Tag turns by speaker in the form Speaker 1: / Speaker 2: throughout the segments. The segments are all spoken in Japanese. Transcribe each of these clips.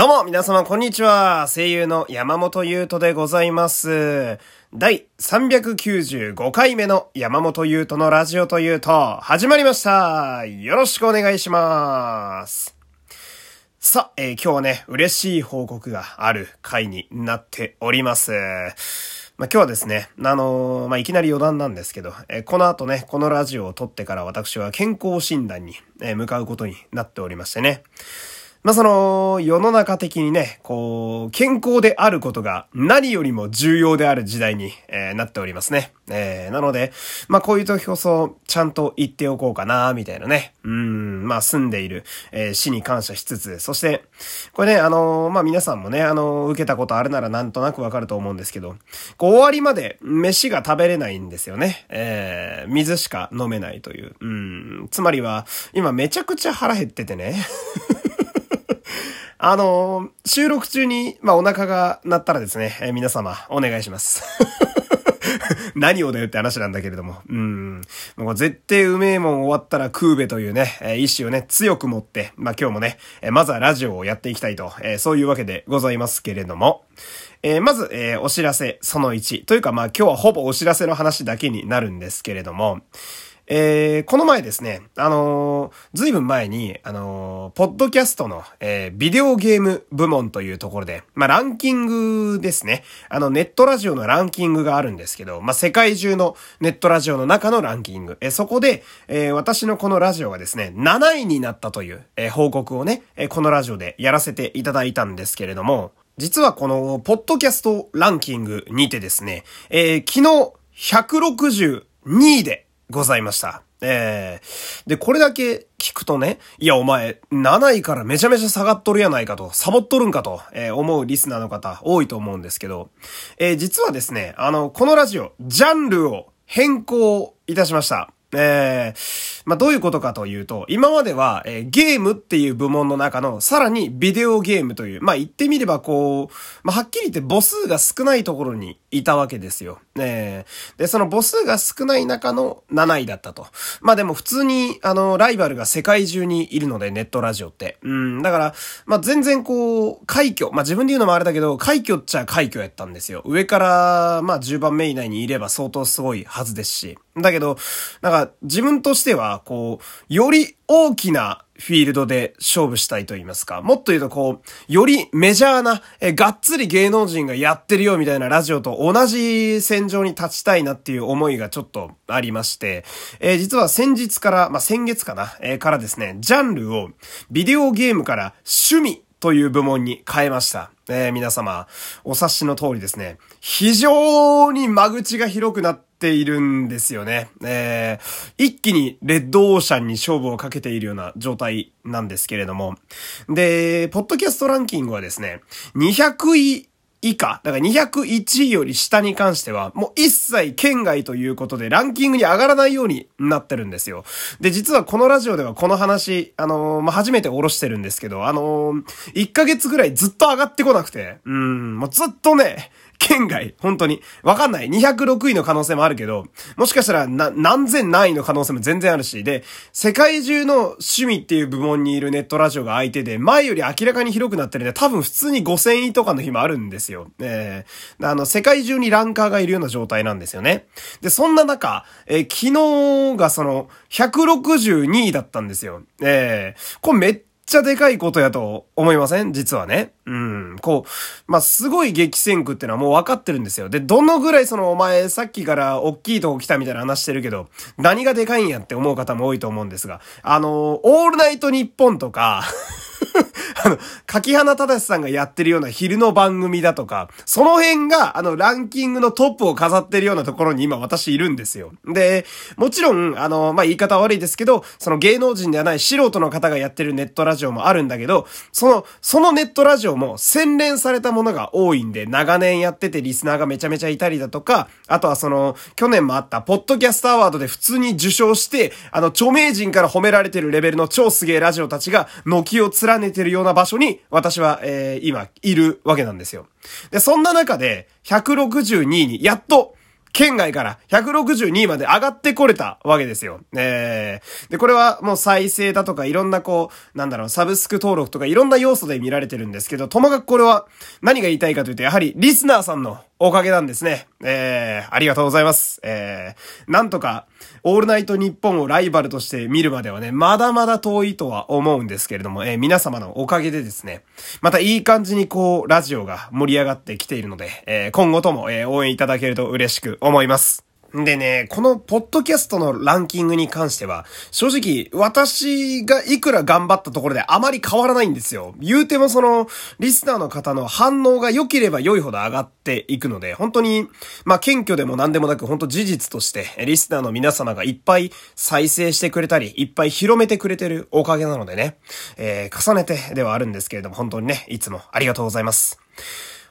Speaker 1: どうも、皆様、こんにちは。声優の山本優斗でございます。第395回目の山本優斗のラジオというと、始まりました。よろしくお願いします。さあ、えー、今日はね、嬉しい報告がある回になっております。まあ、今日はですね、あのー、まあ、いきなり余談なんですけど、えー、この後ね、このラジオを撮ってから私は健康診断に、え向かうことになっておりましてね。まあ、その、世の中的にね、こう、健康であることが何よりも重要である時代に、えー、なっておりますね。えー、なので、まあ、こういう時こそ、ちゃんと言っておこうかな、みたいなね。うん、まあ、住んでいる、えー、死に感謝しつつ、そして、これね、あのー、まあ、皆さんもね、あのー、受けたことあるならなんとなくわかると思うんですけど、こう、終わりまで飯が食べれないんですよね。えー、水しか飲めないという。うん、つまりは、今めちゃくちゃ腹減っててね。あの、収録中に、まあ、お腹が鳴ったらですね、えー、皆様、お願いします。何をだよって話なんだけれども。うん。もう絶対うめえもん終わったら食うべというね、え、意志をね、強く持って、まあ、今日もね、え、まずはラジオをやっていきたいと、え、そういうわけでございますけれども。えー、まず、えー、お知らせその1。というか、まあ、今日はほぼお知らせの話だけになるんですけれども、えー、この前ですね、あのー、ずいぶん前に、あのー、ポッドキャストの、えー、ビデオゲーム部門というところで、まあ、ランキングですね。あの、ネットラジオのランキングがあるんですけど、まあ、世界中のネットラジオの中のランキング。えー、そこで、えー、私のこのラジオがですね、7位になったという、えー、報告をね、えー、このラジオでやらせていただいたんですけれども、実はこの、ポッドキャストランキングにてですね、えー、昨日、162位で、ございました。ええー、で、これだけ聞くとね、いやお前、7位からめちゃめちゃ下がっとるやないかと、サボっとるんかと、えー、思うリスナーの方多いと思うんですけど、えー、実はですね、あの、このラジオ、ジャンルを変更いたしました。えー、まあ、どういうことかというと、今までは、えー、ゲームっていう部門の中の、さらにビデオゲームという、まあ、言ってみればこう、まあ、はっきり言って母数が少ないところにいたわけですよ。えー、で、その母数が少ない中の7位だったと。まあ、でも普通に、あの、ライバルが世界中にいるので、ネットラジオって。うん、だから、まあ、全然こう、快挙。まあ、自分で言うのもあれだけど、快挙っちゃ快挙やったんですよ。上から、まあ、10番目以内にいれば相当すごいはずですし。だけど、なんか自分としては、こう、より大きなフィールドで勝負したいと言いますか。もっと言うとこう、よりメジャーな、え、がっつり芸能人がやってるよみたいなラジオと同じ戦場に立ちたいなっていう思いがちょっとありまして、えー、実は先日から、まあ、先月かな、えー、からですね、ジャンルをビデオゲームから趣味という部門に変えました。えー、皆様、お察しの通りですね、非常に間口が広くなっているんですよね。えー、一気にレッドオーシャンに勝負をかけているような状態なんですけれども。で、ポッドキャストランキングはですね、200位以下、だから201位より下に関しては、もう一切県外ということでランキングに上がらないようになってるんですよ。で、実はこのラジオではこの話、あのー、まあ、初めておろしてるんですけど、あのー、1ヶ月ぐらいずっと上がってこなくて、うん、もうずっとね、県外、本当に。わかんない。206位の可能性もあるけど、もしかしたらな、何千何位の可能性も全然あるし、で、世界中の趣味っていう部門にいるネットラジオが相手で、前より明らかに広くなってるんで、多分普通に5000位とかの日もあるんですよ。えー、あの、世界中にランカーがいるような状態なんですよね。で、そんな中、えー、昨日がその、162位だったんですよ。えー、これめっちゃでかいことやと思いません？実はね。うん。こう、まあ、すごい激戦区ってのはもう分かってるんですよ。で、どのぐらいそのお前さっきから大きいとこ来たみたいな話してるけど、何がでかいんやって思う方も多いと思うんですが、あの、オールナイトニッポンとかあの、柿花正さんがやってるような昼の番組だとか、その辺が、あの、ランキングのトップを飾ってるようなところに今私いるんですよ。で、もちろん、あの、まあ、言い方悪いですけど、その芸能人ではない素人の方がやってるネットラジオもあるんだけど、その、そのネットラジオも洗練されたものが多いんで、長年やっててリスナーがめちゃめちゃいたりだとか、あとはその、去年もあった、ポッドキャストアワードで普通に受賞して、あの、著名人から褒められてるレベルの超すげえラジオたちが、軒を連ねてるようなな場所に、私は、えー、今、いるわけなんですよ。で、そんな中で、162位に、やっと、県外から162位まで上がってこれたわけですよ。えー、で、これはもう再生だとかいろんなこう、なんだろう、サブスク登録とかいろんな要素で見られてるんですけど、ともかくこれは何が言いたいかというと、やはりリスナーさんのおかげなんですね。えー、ありがとうございます。えー、なんとか、オールナイト日本をライバルとして見るまではね、まだまだ遠いとは思うんですけれども、えー、皆様のおかげでですね、またいい感じにこう、ラジオが盛り上がってきているので、えー、今後とも、えー、応援いただけると嬉しく思います。でね、このポッドキャストのランキングに関しては、正直、私がいくら頑張ったところであまり変わらないんですよ。言うてもその、リスナーの方の反応が良ければ良いほど上がっていくので、本当に、まあ、謙虚でも何でもなく、本当事実として、リスナーの皆様がいっぱい再生してくれたり、いっぱい広めてくれてるおかげなのでね、えー、重ねてではあるんですけれども、本当にね、いつもありがとうございます。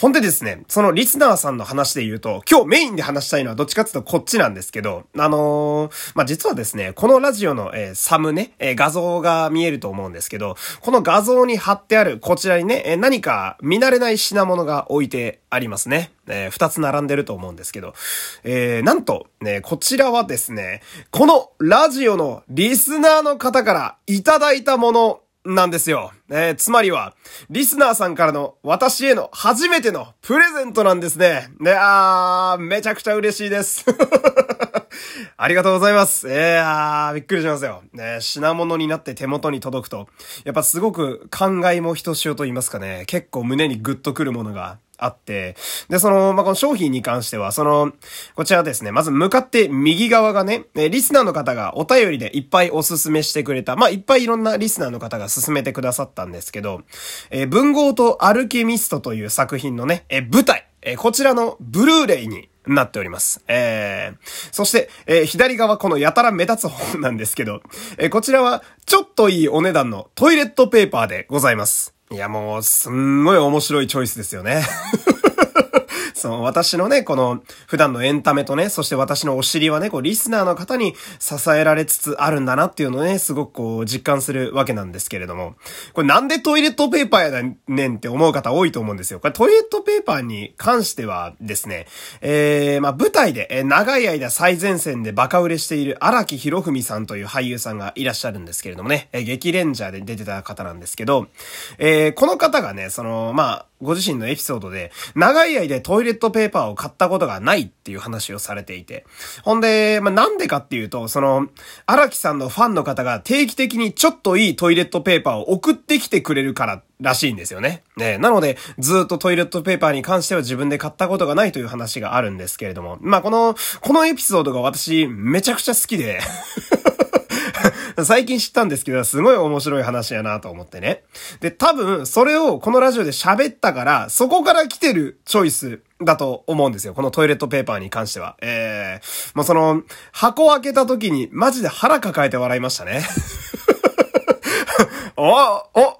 Speaker 1: ほんでですね、そのリスナーさんの話で言うと、今日メインで話したいのはどっちかっていうとこっちなんですけど、あのー、まあ、実はですね、このラジオの、えー、サムネ、えー、画像が見えると思うんですけど、この画像に貼ってあるこちらにね、え何か見慣れない品物が置いてありますね。え二つ並んでると思うんですけど、えーなんと、ね、こちらはですね、このラジオのリスナーの方からいただいたものなんですよ。えー、つまりは、リスナーさんからの私への初めてのプレゼントなんですね。で、あー、めちゃくちゃ嬉しいです。ありがとうございます。えー、あー、びっくりしますよ。ね、品物になって手元に届くと、やっぱすごく感慨もひとしおと言いますかね、結構胸にグッとくるものがあって、で、その、まあ、この商品に関しては、その、こちらですね、まず向かって右側がね、えリスナーの方がお便りでいっぱいおすすめしてくれた、まあ、いっぱいいろんなリスナーの方が勧めてくださったんですけど、えー、文豪とアルケミストという作品のね、えー、舞台、えー、こちらのブルーレイになっております。えー、そして、えー、左側このやたら目立つ本なんですけど、えー、こちらはちょっといいお値段のトイレットペーパーでございます。いやもう、すんごい面白いチョイスですよね。その私のね、この普段のエンタメとね、そして私のお尻はね、こうリスナーの方に支えられつつあるんだなっていうのをね、すごくこう実感するわけなんですけれども、これなんでトイレットペーパーやねんって思う方多いと思うんですよ。これトイレットペーパーに関してはですね、えー、まあ舞台で、え長い間最前線でバカ売れしている荒木博文さんという俳優さんがいらっしゃるんですけれどもね、え激レンジャーで出てた方なんですけど、えー、この方がね、その、まあ、ご自身のエピソードで、長い間トイレットペーパーを買ったことがないっていう話をされていて。ほんで、まあ、なんでかっていうと、その、荒木さんのファンの方が定期的にちょっといいトイレットペーパーを送ってきてくれるかららしいんですよね。ねなので、ずっとトイレットペーパーに関しては自分で買ったことがないという話があるんですけれども。まあ、この、このエピソードが私、めちゃくちゃ好きで 最近知ったんですけど、すごい面白い話やなと思ってね。で、多分、それをこのラジオで喋ったから、そこから来てるチョイスだと思うんですよ。このトイレットペーパーに関しては。えー、もうその、箱開けた時にマジで腹抱えて笑いましたね。お、お、お、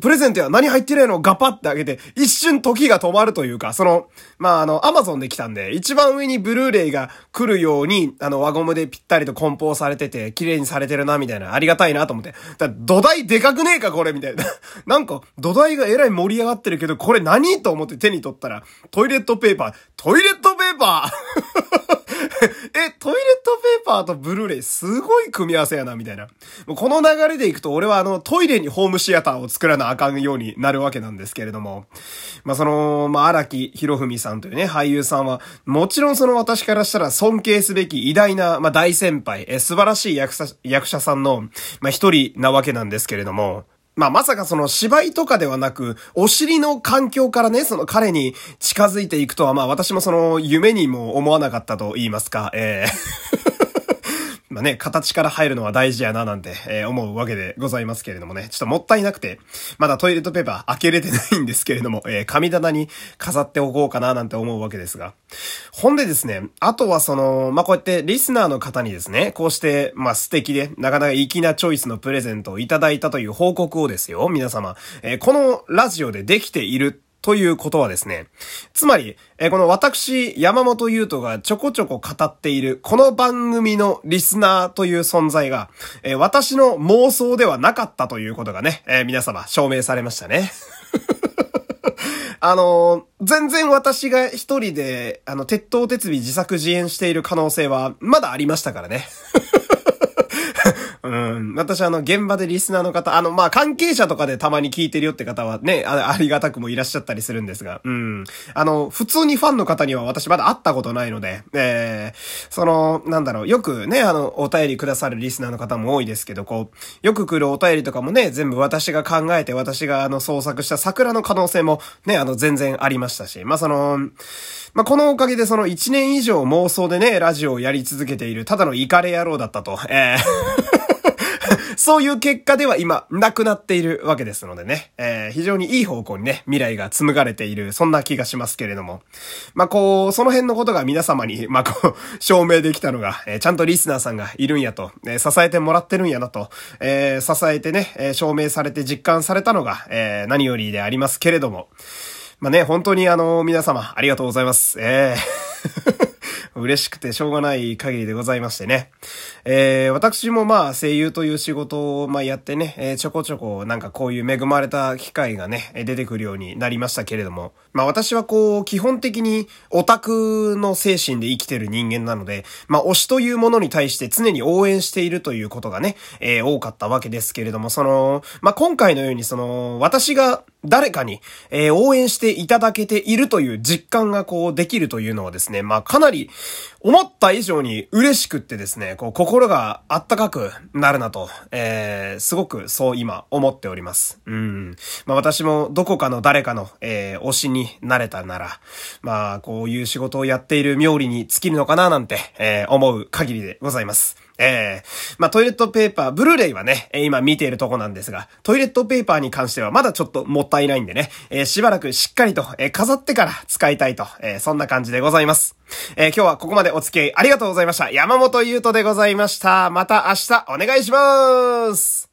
Speaker 1: プレゼントや何入ってるやのガパって開けて、一瞬時が止まるというか、その、まあ、あの、アマゾンで来たんで、一番上にブルーレイが来るように、あの、輪ゴムでぴったりと梱包されてて、綺麗にされてるな、みたいな、ありがたいなと思って。だ土台でかくねえか、これ、みたいな。なんか、土台がえらい盛り上がってるけど、これ何？と思って手に取ったら、トイレットペーパー、トイレットペーパ、ーパーとブルーレイすごい組み合わせやな、みたいな。もうこの流れでいくと、俺はあの、トイレにホームシアターを作らなあかんようになるわけなんですけれども。まあ、その、まあ、荒木博文さんというね、俳優さんは、もちろんその私からしたら尊敬すべき偉大な、まあ、大先輩、え、素晴らしい役者、役者さんの、まあ、一人なわけなんですけれども、まあまさかその芝居とかではなく、お尻の環境からね、その彼に近づいていくとはまあ私もその夢にも思わなかったと言いますか、ええーまあね、形から入るのは大事やななんて、えー、思うわけでございますけれどもね。ちょっともったいなくて、まだトイレットペーパー開けれてないんですけれども、えー、神棚に飾っておこうかななんて思うわけですが。ほんでですね、あとはその、まあ、こうやってリスナーの方にですね、こうして、まあ、素敵で、なかなか粋なチョイスのプレゼントをいただいたという報告をですよ、皆様。えー、このラジオでできているということはですね、つまり、えこの私、山本優斗がちょこちょこ語っている、この番組のリスナーという存在が、え私の妄想ではなかったということがね、え皆様証明されましたね。あの、全然私が一人で、あの、鉄塔鉄尾自作自演している可能性は、まだありましたからね。うん。私あの、現場でリスナーの方、あの、まあ、関係者とかでたまに聞いてるよって方はね、あありがたくもいらっしゃったりするんですが、うん。あの、普通にファンの方には私まだ会ったことないので、えー、その、なんだろう、よくね、あの、お便りくださるリスナーの方も多いですけど、こう、よく来るお便りとかもね、全部私が考えて、私があの、創作した桜の可能性もね、あの、全然ありましたし、まあ、その、まあ、このおかげでその1年以上妄想でね、ラジオをやり続けている、ただのイカレ野郎だったと、えーそういう結果では今、なくなっているわけですのでね、えー、非常にいい方向にね、未来が紡がれている、そんな気がしますけれども。まあ、こう、その辺のことが皆様に、まあ、こう、証明できたのが、えー、ちゃんとリスナーさんがいるんやと、えー、支えてもらってるんやなと、えー、支えてね、えー、証明されて実感されたのが、えー、何よりでありますけれども。まあね、本当にあの、皆様、ありがとうございます。えー嬉しくてしょうがない限りでございましてね。えー、私もまあ声優という仕事をまあやってね、えー、ちょこちょこなんかこういう恵まれた機会がね、出てくるようになりましたけれども、まあ私はこう、基本的にオタクの精神で生きてる人間なので、まあ推しというものに対して常に応援しているということがね、えー、多かったわけですけれども、その、まあ今回のようにその、私が誰かに、えー、応援していただけているという実感がこうできるというのはですね、まあかなり思った以上に嬉しくってですね、こう心があったかくなるなと、えー、すごくそう今思っております。うん。まあ私もどこかの誰かの、えー、推しになれたなら、まあこういう仕事をやっている妙利に尽きるのかななんて、えー、思う限りでございます。ええー、まあ、トイレットペーパー、ブルーレイはね、今見ているとこなんですが、トイレットペーパーに関してはまだちょっともったいないんでね、えー、しばらくしっかりと、えー、飾ってから使いたいと、え、そんな感じでございます。え、今日はここまでお付き合いありがとうございました。山本優斗でございました。また明日お願いします